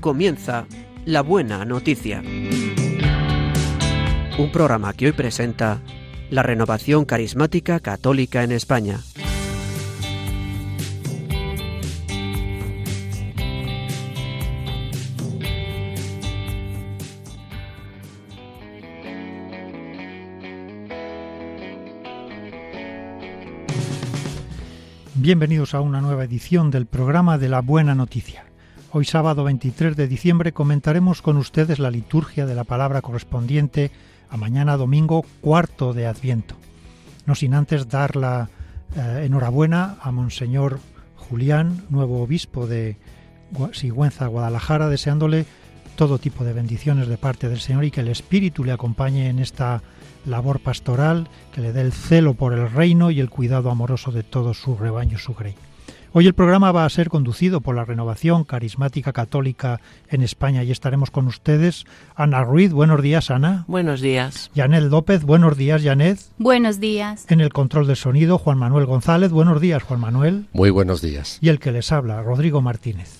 comienza La Buena Noticia. Un programa que hoy presenta la renovación carismática católica en España. Bienvenidos a una nueva edición del programa de la Buena Noticia. Hoy sábado 23 de diciembre comentaremos con ustedes la liturgia de la palabra correspondiente a mañana domingo cuarto de Adviento. No sin antes dar la eh, enhorabuena a Monseñor Julián, nuevo obispo de Sigüenza, Guadalajara, deseándole todo tipo de bendiciones de parte del Señor y que el Espíritu le acompañe en esta labor pastoral, que le dé el celo por el reino y el cuidado amoroso de todo su rebaño, su grey. Hoy el programa va a ser conducido por la Renovación Carismática Católica en España y estaremos con ustedes. Ana Ruiz, buenos días, Ana. Buenos días. Janet López, buenos días, Janet. Buenos días. En el control del sonido, Juan Manuel González, buenos días, Juan Manuel. Muy buenos días. Y el que les habla, Rodrigo Martínez.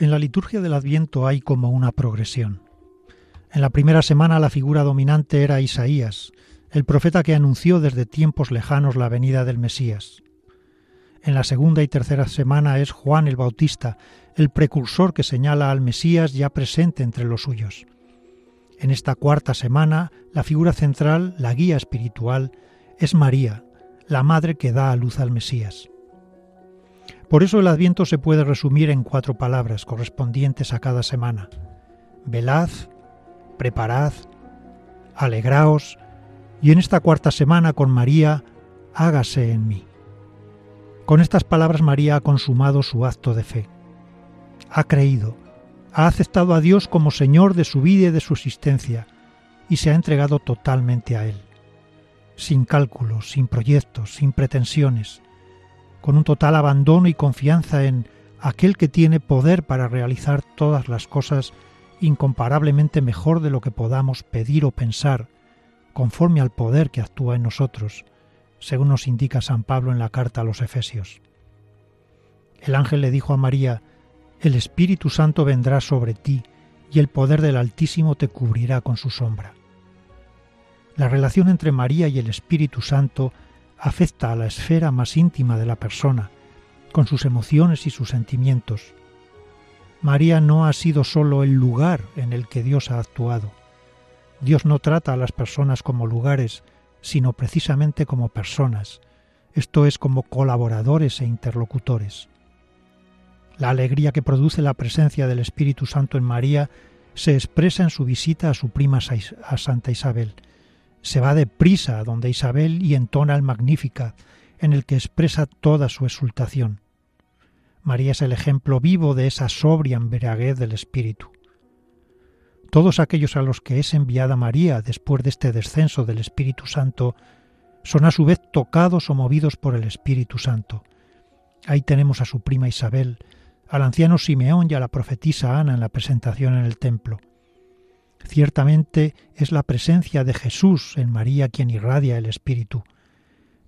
En la liturgia del Adviento hay como una progresión. En la primera semana la figura dominante era Isaías, el profeta que anunció desde tiempos lejanos la venida del Mesías. En la segunda y tercera semana es Juan el Bautista, el precursor que señala al Mesías ya presente entre los suyos. En esta cuarta semana, la figura central, la guía espiritual, es María, la madre que da a luz al Mesías. Por eso el Adviento se puede resumir en cuatro palabras correspondientes a cada semana. Velad, preparad, alegraos, y en esta cuarta semana con María, hágase en mí. Con estas palabras María ha consumado su acto de fe. Ha creído, ha aceptado a Dios como Señor de su vida y de su existencia, y se ha entregado totalmente a Él, sin cálculos, sin proyectos, sin pretensiones, con un total abandono y confianza en aquel que tiene poder para realizar todas las cosas incomparablemente mejor de lo que podamos pedir o pensar, conforme al poder que actúa en nosotros, según nos indica San Pablo en la carta a los Efesios. El ángel le dijo a María, El Espíritu Santo vendrá sobre ti, y el poder del Altísimo te cubrirá con su sombra. La relación entre María y el Espíritu Santo afecta a la esfera más íntima de la persona, con sus emociones y sus sentimientos. María no ha sido sólo el lugar en el que Dios ha actuado. Dios no trata a las personas como lugares, sino precisamente como personas, esto es como colaboradores e interlocutores. La alegría que produce la presencia del Espíritu Santo en María se expresa en su visita a su prima a Santa Isabel, se va deprisa a donde Isabel y entona el Magnífica, en el que expresa toda su exultación. María es el ejemplo vivo de esa sobria embriaguez del Espíritu. Todos aquellos a los que es enviada María después de este descenso del Espíritu Santo son a su vez tocados o movidos por el Espíritu Santo. Ahí tenemos a su prima Isabel, al anciano Simeón y a la profetisa Ana en la presentación en el templo. Ciertamente es la presencia de Jesús en María quien irradia el Espíritu,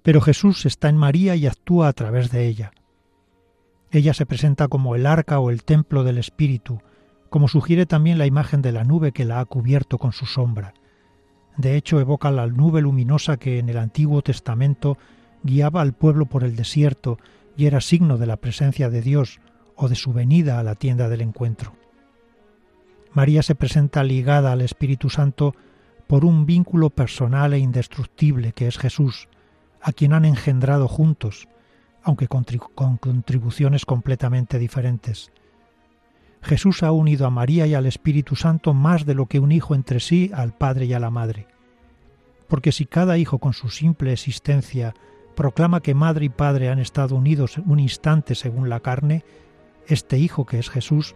pero Jesús está en María y actúa a través de ella. Ella se presenta como el arca o el templo del Espíritu, como sugiere también la imagen de la nube que la ha cubierto con su sombra. De hecho, evoca la nube luminosa que en el Antiguo Testamento guiaba al pueblo por el desierto y era signo de la presencia de Dios o de su venida a la tienda del encuentro. María se presenta ligada al Espíritu Santo por un vínculo personal e indestructible que es Jesús, a quien han engendrado juntos, aunque con, contribuciones completamente diferentes. Jesús ha unido a María y al Espíritu Santo más de lo que un hijo entre sí al Padre y a la Madre. Porque si cada hijo con su simple existencia proclama que madre y padre han estado unidos un instante según la carne, este hijo que es Jesús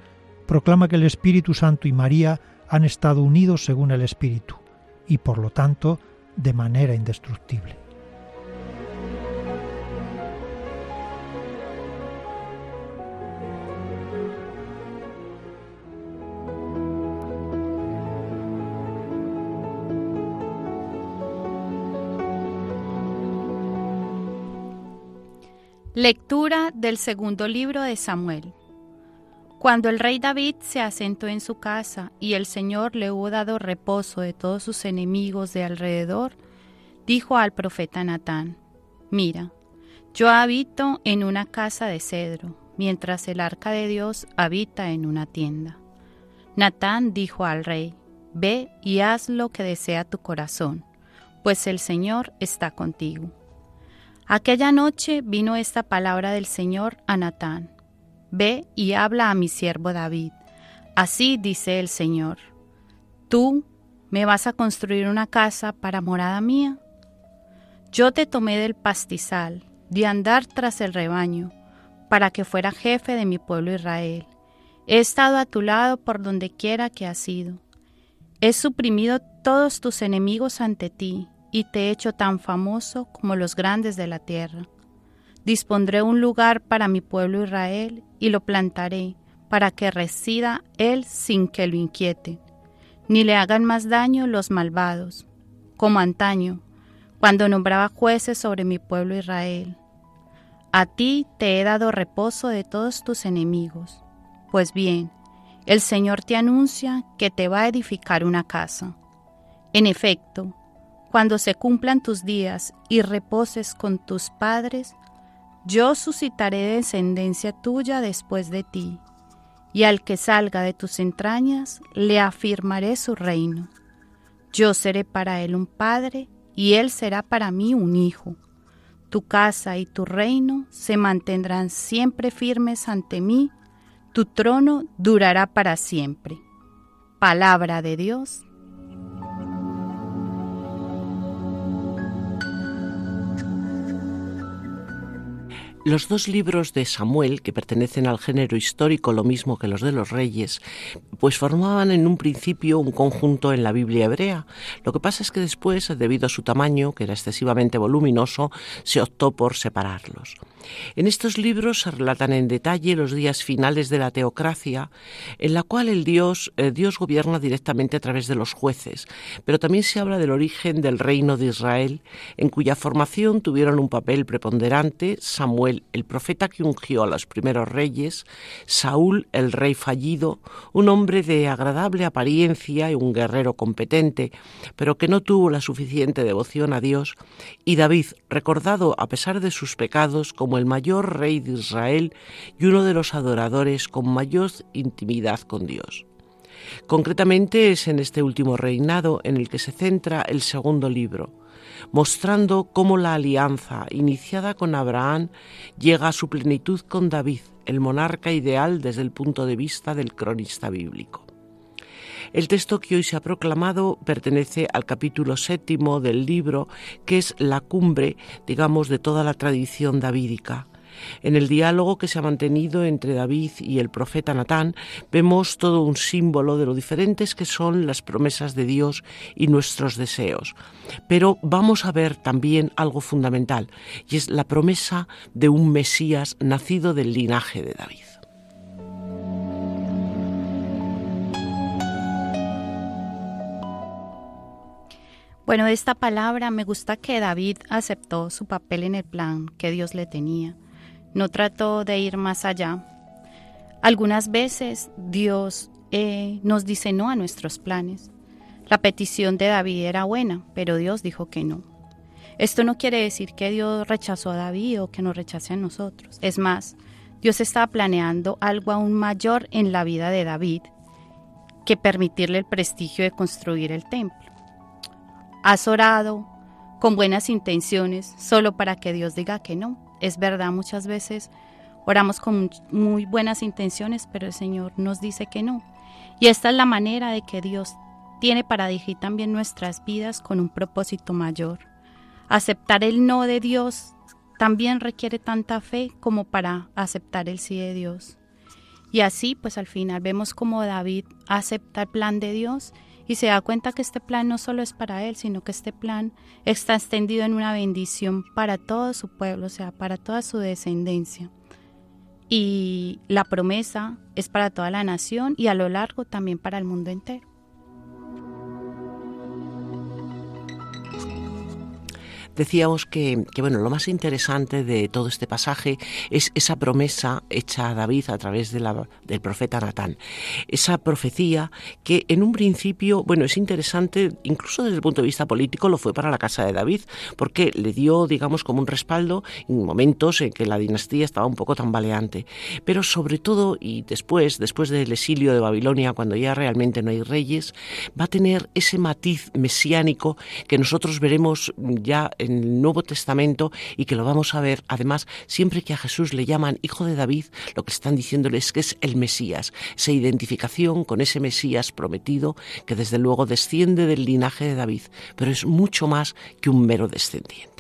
proclama que el Espíritu Santo y María han estado unidos según el Espíritu y por lo tanto de manera indestructible. Lectura del segundo libro de Samuel. Cuando el rey David se asentó en su casa y el Señor le hubo dado reposo de todos sus enemigos de alrededor, dijo al profeta Natán, Mira, yo habito en una casa de cedro, mientras el arca de Dios habita en una tienda. Natán dijo al rey, Ve y haz lo que desea tu corazón, pues el Señor está contigo. Aquella noche vino esta palabra del Señor a Natán. Ve y habla a mi siervo David. Así dice el Señor. Tú me vas a construir una casa para morada mía. Yo te tomé del pastizal, de andar tras el rebaño, para que fuera jefe de mi pueblo Israel. He estado a tu lado por donde quiera que has ido. He suprimido todos tus enemigos ante ti, y te he hecho tan famoso como los grandes de la tierra. Dispondré un lugar para mi pueblo Israel, y lo plantaré, para que resida él sin que lo inquiete, ni le hagan más daño los malvados, como antaño, cuando nombraba jueces sobre mi pueblo Israel. A ti te he dado reposo de todos tus enemigos. Pues bien, el Señor te anuncia que te va a edificar una casa. En efecto, cuando se cumplan tus días y reposes con tus padres, yo suscitaré descendencia tuya después de ti, y al que salga de tus entrañas le afirmaré su reino. Yo seré para él un padre, y él será para mí un hijo. Tu casa y tu reino se mantendrán siempre firmes ante mí, tu trono durará para siempre. Palabra de Dios. Los dos libros de Samuel, que pertenecen al género histórico lo mismo que los de los reyes, pues formaban en un principio un conjunto en la Biblia hebrea. Lo que pasa es que después, debido a su tamaño, que era excesivamente voluminoso, se optó por separarlos. En estos libros se relatan en detalle los días finales de la teocracia, en la cual el Dios, eh, Dios gobierna directamente a través de los jueces, pero también se habla del origen del reino de Israel, en cuya formación tuvieron un papel preponderante Samuel, el profeta que ungió a los primeros reyes, Saúl, el rey fallido, un hombre de agradable apariencia y un guerrero competente, pero que no tuvo la suficiente devoción a Dios, y David, recordado a pesar de sus pecados como el mayor rey de Israel y uno de los adoradores con mayor intimidad con Dios. Concretamente es en este último reinado en el que se centra el segundo libro, mostrando cómo la alianza iniciada con Abraham llega a su plenitud con David, el monarca ideal desde el punto de vista del cronista bíblico. El texto que hoy se ha proclamado pertenece al capítulo séptimo del libro, que es la cumbre, digamos, de toda la tradición davídica. En el diálogo que se ha mantenido entre David y el profeta Natán vemos todo un símbolo de lo diferentes que son las promesas de Dios y nuestros deseos. Pero vamos a ver también algo fundamental, y es la promesa de un Mesías nacido del linaje de David. Bueno, esta palabra me gusta que David aceptó su papel en el plan que Dios le tenía. No trató de ir más allá. Algunas veces Dios eh, nos dice no a nuestros planes. La petición de David era buena, pero Dios dijo que no. Esto no quiere decir que Dios rechazó a David o que nos rechace a nosotros. Es más, Dios estaba planeando algo aún mayor en la vida de David que permitirle el prestigio de construir el templo. Has orado con buenas intenciones solo para que Dios diga que no. Es verdad, muchas veces oramos con muy buenas intenciones, pero el Señor nos dice que no. Y esta es la manera de que Dios tiene para dirigir también nuestras vidas con un propósito mayor. Aceptar el no de Dios también requiere tanta fe como para aceptar el sí de Dios. Y así, pues al final vemos como David acepta el plan de Dios y se da cuenta que este plan no solo es para él, sino que este plan está extendido en una bendición para todo su pueblo, o sea, para toda su descendencia. Y la promesa es para toda la nación y a lo largo también para el mundo entero. Decíamos que, bueno, lo más interesante de todo este pasaje es esa promesa hecha a David a través del profeta Natán. Esa profecía que en un principio, bueno, es interesante, incluso desde el punto de vista político, lo fue para la casa de David, porque le dio, digamos, como un respaldo en momentos en que la dinastía estaba un poco tambaleante. Pero sobre todo, y después, después del exilio de Babilonia, cuando ya realmente no hay reyes, va a tener ese matiz mesiánico que nosotros veremos ya en el Nuevo Testamento y que lo vamos a ver además siempre que a Jesús le llaman hijo de David, lo que están diciéndole es que es el Mesías, esa identificación con ese Mesías prometido que desde luego desciende del linaje de David, pero es mucho más que un mero descendiente.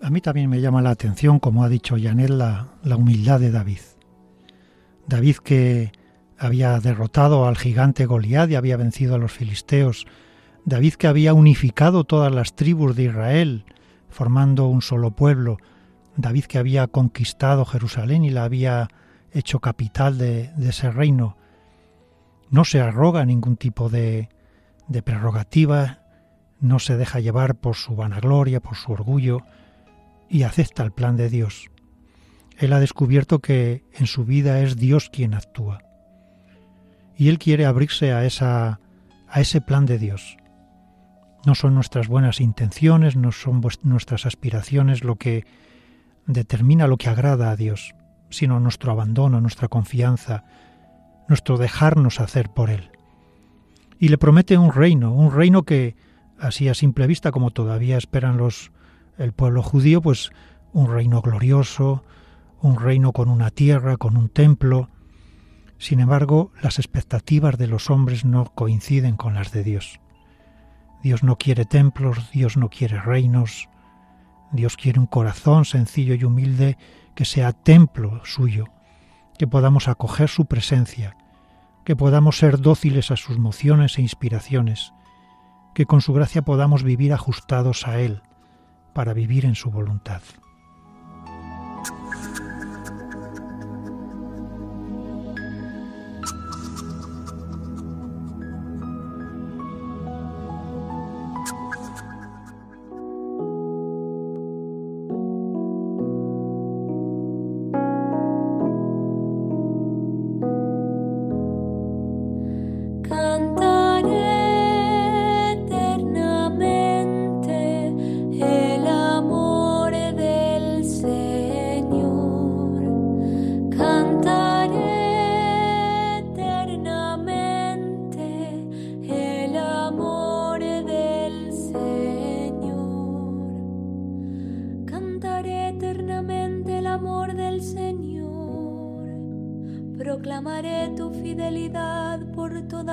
A mí también me llama la atención, como ha dicho Janet, la humildad de David. David que había derrotado al gigante Goliat y había vencido a los filisteos. David que había unificado todas las tribus de Israel, formando un solo pueblo. David que había conquistado Jerusalén y la había hecho capital de, ese reino. No se arroga ningún tipo de, de prerrogativa, no se deja llevar por su vanagloria, por su orgullo, y acepta el plan de Dios. Él ha descubierto que en su vida es Dios quien actúa y Él quiere abrirse a, esa, a ese plan de Dios. No son nuestras buenas intenciones, no son nuestras aspiraciones lo que determina lo que agrada a Dios, sino nuestro abandono, nuestra confianza, nuestro dejarnos hacer por Él. Y le promete un reino, un reino que, así a simple vista como todavía esperan los el pueblo judío, pues un reino glorioso, un reino con una tierra, con un templo, sin embargo, las expectativas de los hombres no coinciden con las de Dios. Dios no quiere templos, Dios no quiere reinos, Dios quiere un corazón sencillo y humilde que sea templo suyo, que podamos acoger su presencia, que podamos ser dóciles a sus mociones e inspiraciones, que con su gracia podamos vivir ajustados a Él, para vivir en su voluntad.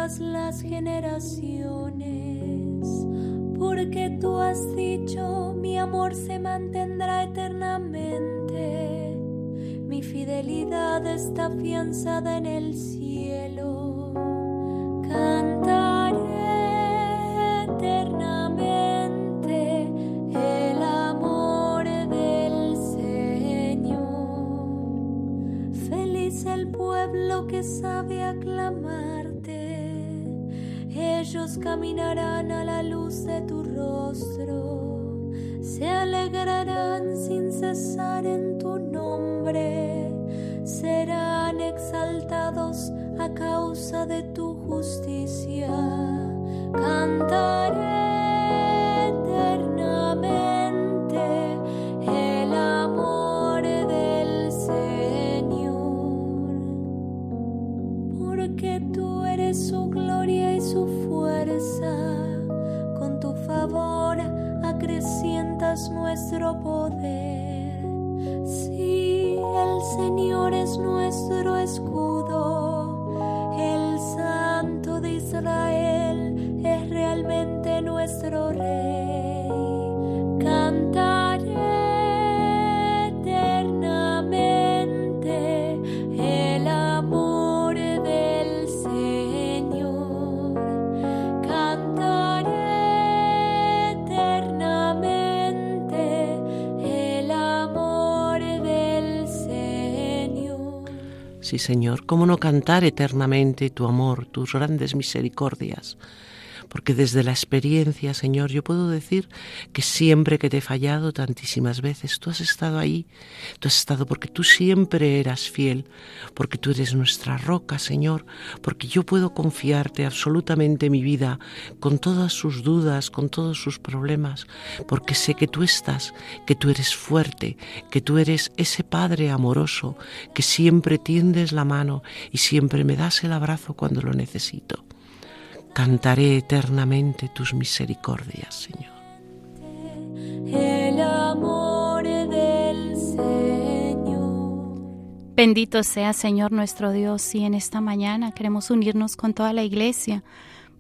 todas las generaciones, porque tú has dicho, mi amor se mantendrá eternamente, mi fidelidad está afianzada en el cielo ellos caminarán a la luz de tu rostro, se alegrarán sin cesar en tu nombre, serán exaltados a causa de tu justicia, cantaré. nuestro poder. Sí, el Señor es nuestro escudo, el Santo de Israel es realmente nuestro Rey. Señor, ¿cómo no cantar eternamente tu amor, tus grandes misericordias? Porque desde la experiencia, Señor, yo puedo decir que siempre que te he fallado tantísimas veces, tú has estado ahí, tú has estado porque tú siempre eras fiel, porque tú eres nuestra roca, Señor, porque yo puedo confiarte absolutamente mi vida con todas sus dudas, con todos sus problemas, porque sé que tú estás, que tú eres fuerte, que tú eres ese Padre amoroso, que siempre tiendes la mano y siempre me das el abrazo cuando lo necesito. Cantaré eternamente tus misericordias, Señor. El amor del Señor. Bendito sea Señor nuestro Dios y en esta mañana queremos unirnos con toda la iglesia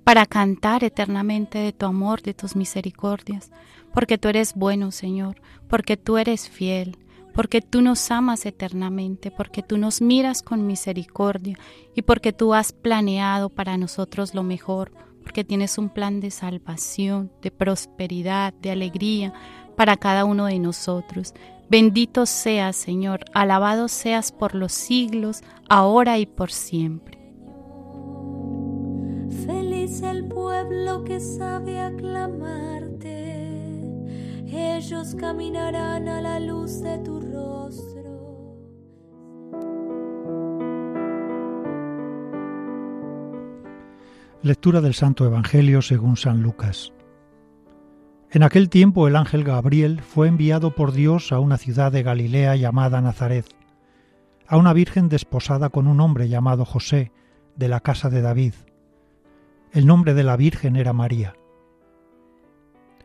para cantar eternamente de tu amor, de tus misericordias, porque tú eres bueno, Señor, porque tú eres fiel, porque tú nos amas eternamente, porque tú nos miras con misericordia y porque tú has planeado para nosotros lo mejor, porque tienes un plan de salvación, de prosperidad, de alegría para cada uno de nosotros. Bendito seas, Señor, alabado seas por los siglos, ahora y por siempre. Feliz el pueblo que sabe aclamarte ellos caminarán a la luz de tu rostro. Lectura del Santo Evangelio según San Lucas. En aquel tiempo el ángel Gabriel fue enviado por Dios a una ciudad de Galilea llamada Nazaret, a una virgen desposada con un hombre llamado José, de la casa de David. El nombre de la virgen era María.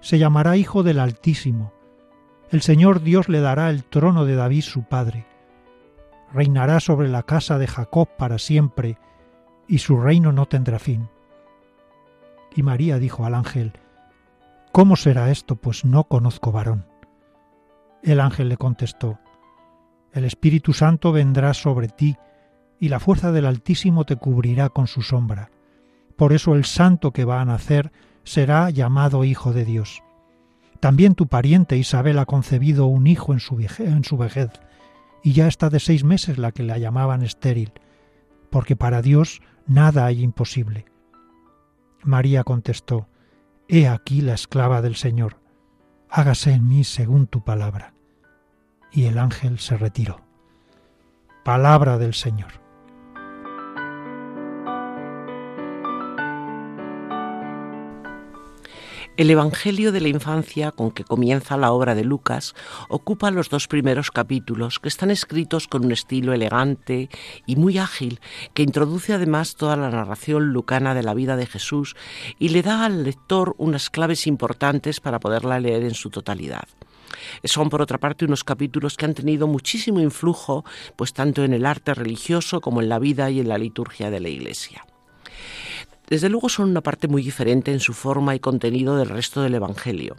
se llamará Hijo del Altísimo. El Señor Dios le dará el trono de David su padre. Reinará sobre la casa de Jacob para siempre, y su reino no tendrá fin. Y María dijo al ángel, ¿Cómo será esto, pues no conozco varón? El ángel le contestó, El Espíritu Santo vendrá sobre ti, y la fuerza del Altísimo te cubrirá con su sombra. Por eso el santo que va a nacer será llamado Hijo de Dios. También tu pariente Isabel ha concebido un hijo en su, vejez, y ya está de seis meses la que la llamaban estéril, porque para Dios nada hay imposible. María contestó, He aquí la esclava del Señor, hágase en mí según tu palabra. Y el ángel se retiró. Palabra del Señor. El Evangelio de la infancia con que comienza la obra de Lucas ocupa los dos primeros capítulos que están escritos con un estilo elegante y muy ágil que introduce además toda la narración lucana de la vida de Jesús y le da al lector unas claves importantes para poderla leer en su totalidad. Son, por otra parte, unos capítulos que han tenido muchísimo influjo, pues tanto en el arte religioso como en la vida y en la liturgia de la Iglesia. Desde luego son una parte muy diferente en su forma y contenido del resto del Evangelio.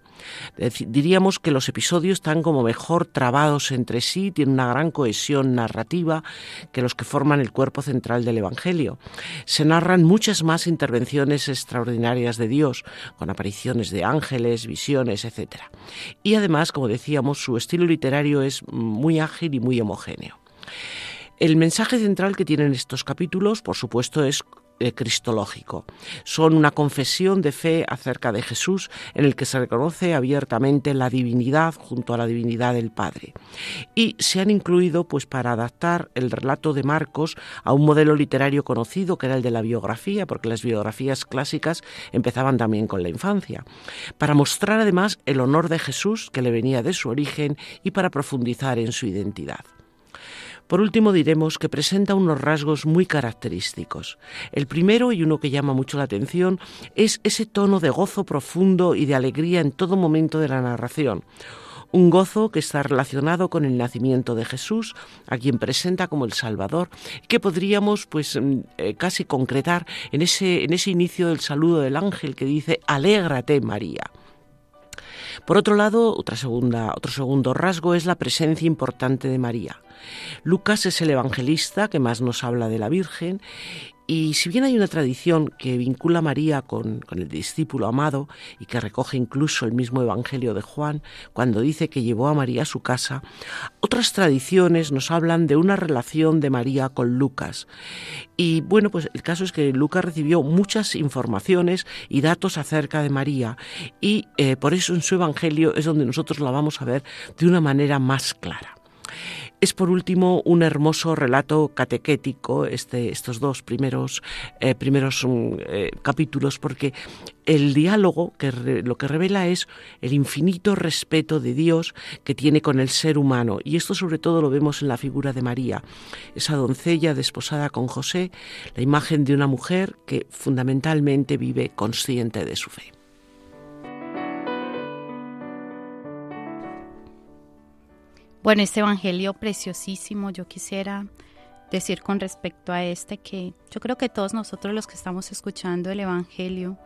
Diríamos que los episodios están como mejor trabados entre sí, tienen una gran cohesión narrativa que los que forman el cuerpo central del Evangelio. Se narran muchas más intervenciones extraordinarias de Dios, con apariciones de ángeles, visiones, etc. Y además, como decíamos, su estilo literario es muy ágil y muy homogéneo. El mensaje central que tienen estos capítulos, por supuesto, es eh, cristológico. Son una confesión de fe acerca de Jesús en el que se reconoce abiertamente la divinidad junto a la divinidad del Padre. Y se han incluido pues para adaptar el relato de Marcos a un modelo literario conocido que era el de la biografía, porque las biografías clásicas empezaban también con la infancia, para mostrar además el honor de Jesús que le venía de su origen y para profundizar en su identidad. Por último diremos que presenta unos rasgos muy característicos. El primero, y uno que llama mucho la atención, es ese tono de gozo profundo y de alegría en todo momento de la narración un gozo que está relacionado con el nacimiento de Jesús, a quien presenta como el Salvador, que podríamos pues mm, eh, casi concretar en ese, en ese inicio del saludo del ángel que dice, alégrate María. Por otro lado, otra segunda, otro segundo rasgo es la presencia importante de María. Lucas es el evangelista que más nos habla de la Virgen y si bien hay una tradición que vincula a María con, el discípulo amado y que recoge incluso el mismo Evangelio de Juan cuando dice que llevó a María a su casa, otras tradiciones nos hablan de una relación de María con Lucas. Y bueno, pues el caso es que Lucas recibió muchas informaciones y datos acerca de María y eh, por eso en su Evangelio es donde nosotros la vamos a ver de una manera más clara. Es por último un hermoso relato catequético, este, estos dos primeros, eh, primeros mm, eh, capítulos, porque el diálogo que lo que revela es el infinito respeto de Dios que tiene con el ser humano. Y esto sobre todo lo vemos en la figura de María, esa doncella desposada con José, la imagen de una mujer que fundamentalmente vive consciente de su fe. Bueno, este Evangelio preciosísimo, yo quisiera decir con respecto a este que yo creo que todos nosotros los que estamos escuchando el Evangelio,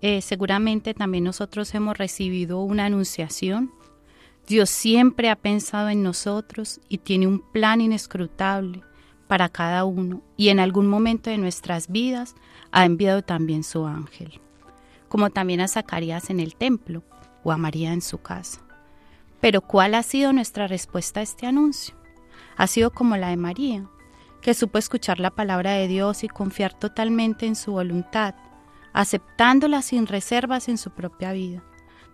eh, seguramente también nosotros hemos recibido una anunciación. Dios siempre ha pensado en nosotros y tiene un plan inescrutable para cada uno y en algún momento de nuestras vidas ha enviado también su ángel, como también a Zacarías en el templo o a María en su casa. Pero ¿cuál ha sido nuestra respuesta a este anuncio? Ha sido como la de María, que supo escuchar la palabra de Dios y confiar totalmente en su voluntad, aceptándola sin reservas en su propia vida.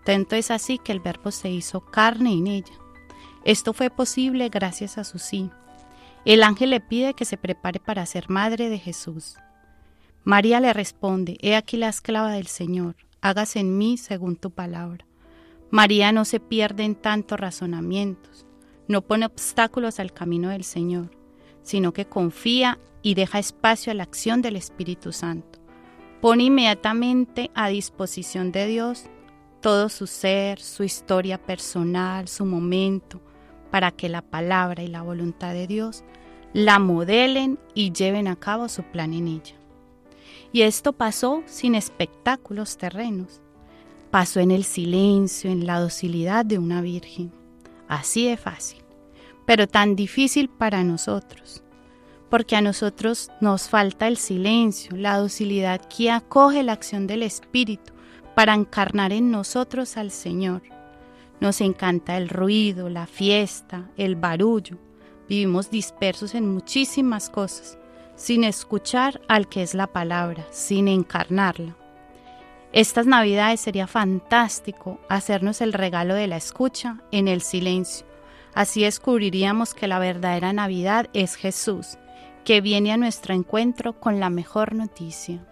Tanto es así que el Verbo se hizo carne en ella. Esto fue posible gracias a su sí. El ángel le pide que se prepare para ser madre de Jesús. María le responde, He aquí la esclava del Señor, hágase en mí según tu palabra. María no se pierde en tantos razonamientos, no pone obstáculos al camino del Señor, sino que confía y deja espacio a la acción del Espíritu Santo. Pone inmediatamente a disposición de Dios todo su ser, su historia personal, su momento, para que la palabra y la voluntad de Dios la modelen y lleven a cabo su plan en ella. Y esto pasó sin espectáculos terrenos, pasó en el silencio, en la docilidad de una virgen. Así de fácil, pero tan difícil para nosotros, porque a nosotros nos falta el silencio, la docilidad que acoge la acción del Espíritu para encarnar en nosotros al Señor. Nos encanta el ruido, la fiesta, el barullo. Vivimos dispersos en muchísimas cosas, sin escuchar al que es la palabra, sin encarnarla. Estas navidades sería fantástico hacernos el regalo de la escucha en el silencio. Así descubriríamos que la verdadera Navidad es Jesús, que viene a nuestro encuentro con la mejor noticia.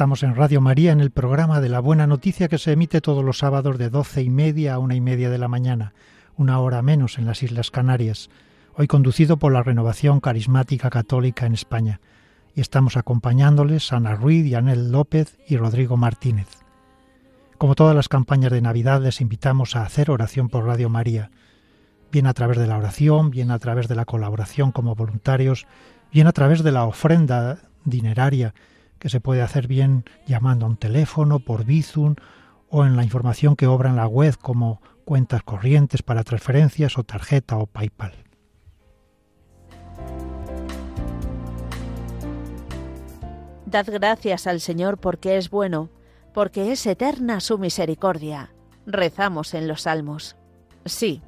Estamos en Radio María en el programa de la Buena Noticia que se emite todos los sábados de doce y media a una y media de la mañana, una hora menos en las Islas Canarias, hoy conducido por la Renovación Carismática Católica en España. Y estamos acompañándoles Ana Ruiz, Yanel López y Rodrigo Martínez. Como todas las campañas de Navidad, les invitamos a hacer oración por Radio María, bien a través de la oración, bien a través de la colaboración como voluntarios, bien a través de la ofrenda dineraria que se puede hacer bien llamando a un teléfono, por Bizum o en la información que obra en la web como cuentas corrientes para transferencias o tarjeta o PayPal. Dad gracias al Señor porque es bueno, porque es eterna su misericordia. Rezamos en los salmos. Sí,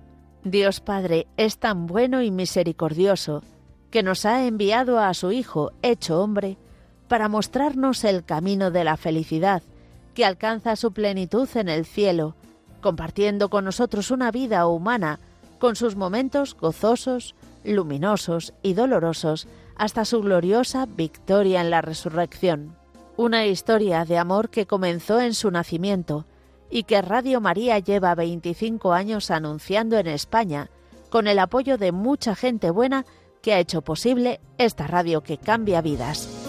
Dios Padre es tan bueno y misericordioso que nos ha enviado a su Hijo hecho hombre para mostrarnos el camino de la felicidad, que alcanza su plenitud en el cielo, compartiendo con nosotros una vida humana, con sus momentos gozosos, luminosos y dolorosos, hasta su gloriosa victoria en la resurrección. Una historia de amor que comenzó en su nacimiento y que Radio María lleva 25 años anunciando en España, con el apoyo de mucha gente buena que ha hecho posible esta radio que cambia vidas.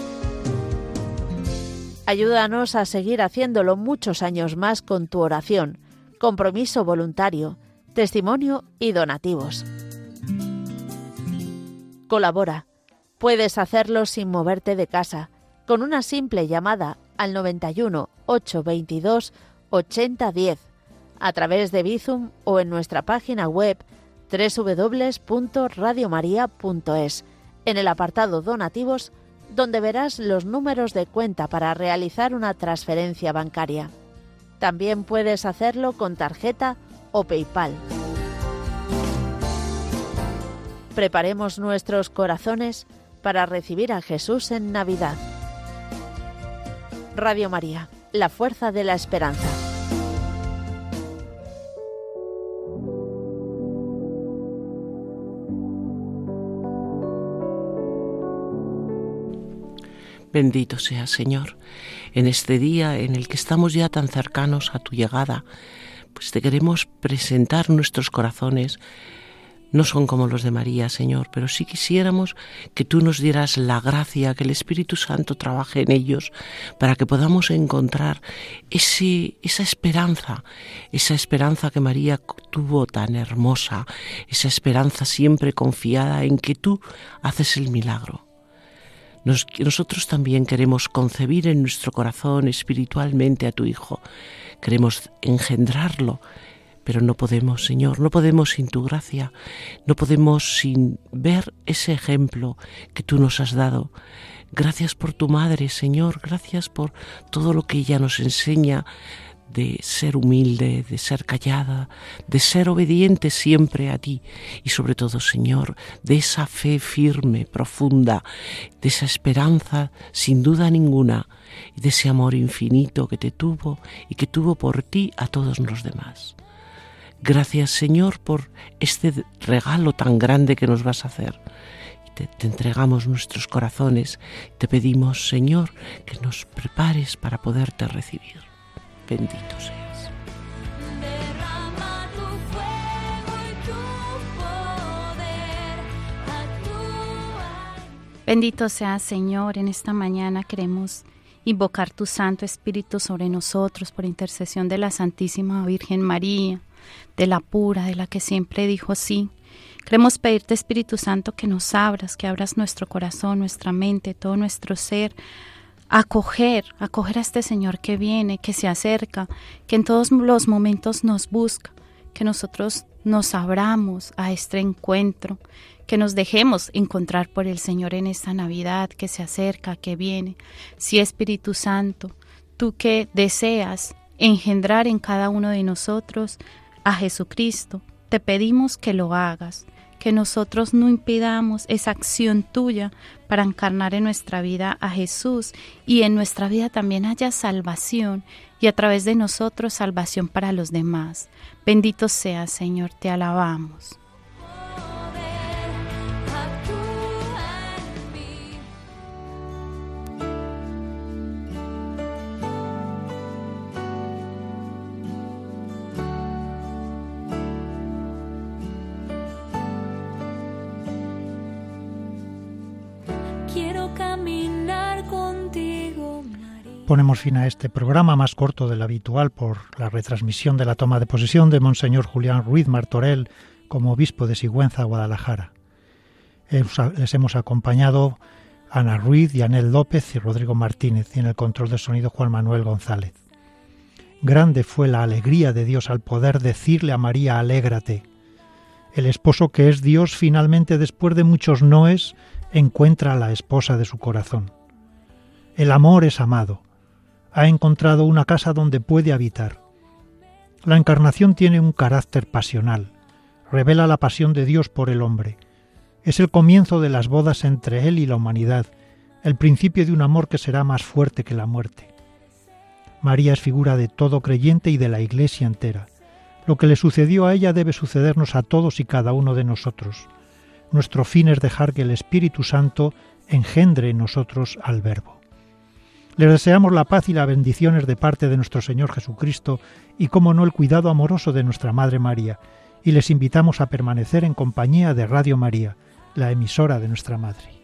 Ayúdanos a seguir haciéndolo muchos años más con tu oración, compromiso voluntario, testimonio y donativos. Colabora. Puedes hacerlo sin moverte de casa, con una simple llamada al 91 822 8010, a través de Bizum o en nuestra página web www.radiomaria.es, en el apartado Donativos donde verás los números de cuenta para realizar una transferencia bancaria. También puedes hacerlo con tarjeta o PayPal. Preparemos nuestros corazones para recibir a Jesús en Navidad. Radio María, la fuerza de la esperanza. Bendito sea, Señor, en este día en el que estamos ya tan cercanos a tu llegada, pues te queremos presentar nuestros corazones. No son como los de María, Señor, pero sí quisiéramos que tú nos dieras la gracia, que el Espíritu Santo trabaje en ellos, para que podamos encontrar ese, esa esperanza, esa esperanza que María tuvo tan hermosa, esa esperanza siempre confiada en que tú haces el milagro nosotros también queremos concebir en nuestro corazón espiritualmente a tu Hijo. Queremos engendrarlo, pero no podemos, Señor, no podemos sin tu gracia, no podemos sin ver ese ejemplo que tú nos has dado. Gracias por tu madre, Señor, gracias por todo lo que ella nos enseña de ser humilde, de ser callada, de ser obediente siempre a ti y sobre todo, Señor, de esa fe firme, profunda, de esa esperanza sin duda ninguna y de ese amor infinito que te tuvo y que tuvo por ti a todos los demás. Gracias, Señor, por este regalo tan grande que nos vas a hacer. Te, te, entregamos nuestros corazones. Te pedimos, Señor, que nos prepares para poderte recibir bendito seas. Bendito seas, Señor, en esta mañana queremos invocar tu Santo Espíritu sobre nosotros por intercesión de la Santísima Virgen María, de la pura, de la que siempre dijo sí. Queremos pedirte, Espíritu Santo, que nos abras, que abras nuestro corazón, nuestra mente, todo nuestro ser acoger, acoger a este Señor que viene, que se acerca, que en todos los momentos nos busca, que nosotros nos abramos a este encuentro, que nos dejemos encontrar por el Señor en esta Navidad que se acerca, que viene. Si Espíritu Santo, tú que deseas engendrar en cada uno de nosotros a Jesucristo, te pedimos que lo hagas, que nosotros no impidamos esa acción tuya para encarnar en nuestra vida a Jesús y en nuestra vida también haya salvación y a través de nosotros salvación para los demás. Bendito sea, Señor, te alabamos. Ponemos fin a este programa más corto del habitual por la retransmisión de la toma de posesión de Monseñor Julián Ruiz Martorell como obispo de Sigüenza, Guadalajara. Les hemos acompañado Ana Ruiz, Yanel López y Rodrigo Martínez y en el control de sonido Juan Manuel González. Grande fue la alegría de Dios al poder decirle a María, alégrate. El esposo que es Dios finalmente después de muchos noes encuentra a la esposa de su corazón. El amor es amado, ha encontrado una casa donde puede habitar. La encarnación tiene un carácter pasional, revela la pasión de Dios por el hombre. Es el comienzo de las bodas entre Él y la humanidad, el principio de un amor que será más fuerte que la muerte. María es figura de todo creyente y de la Iglesia entera. Lo que le sucedió a ella debe sucedernos a todos y cada uno de nosotros. Nuestro fin es dejar que el Espíritu Santo engendre en nosotros al Verbo. Les deseamos la paz y las bendiciones de parte de nuestro Señor Jesucristo y, como no, el cuidado amoroso de nuestra Madre María, y les invitamos a permanecer en compañía de Radio María, la emisora de nuestra Madre.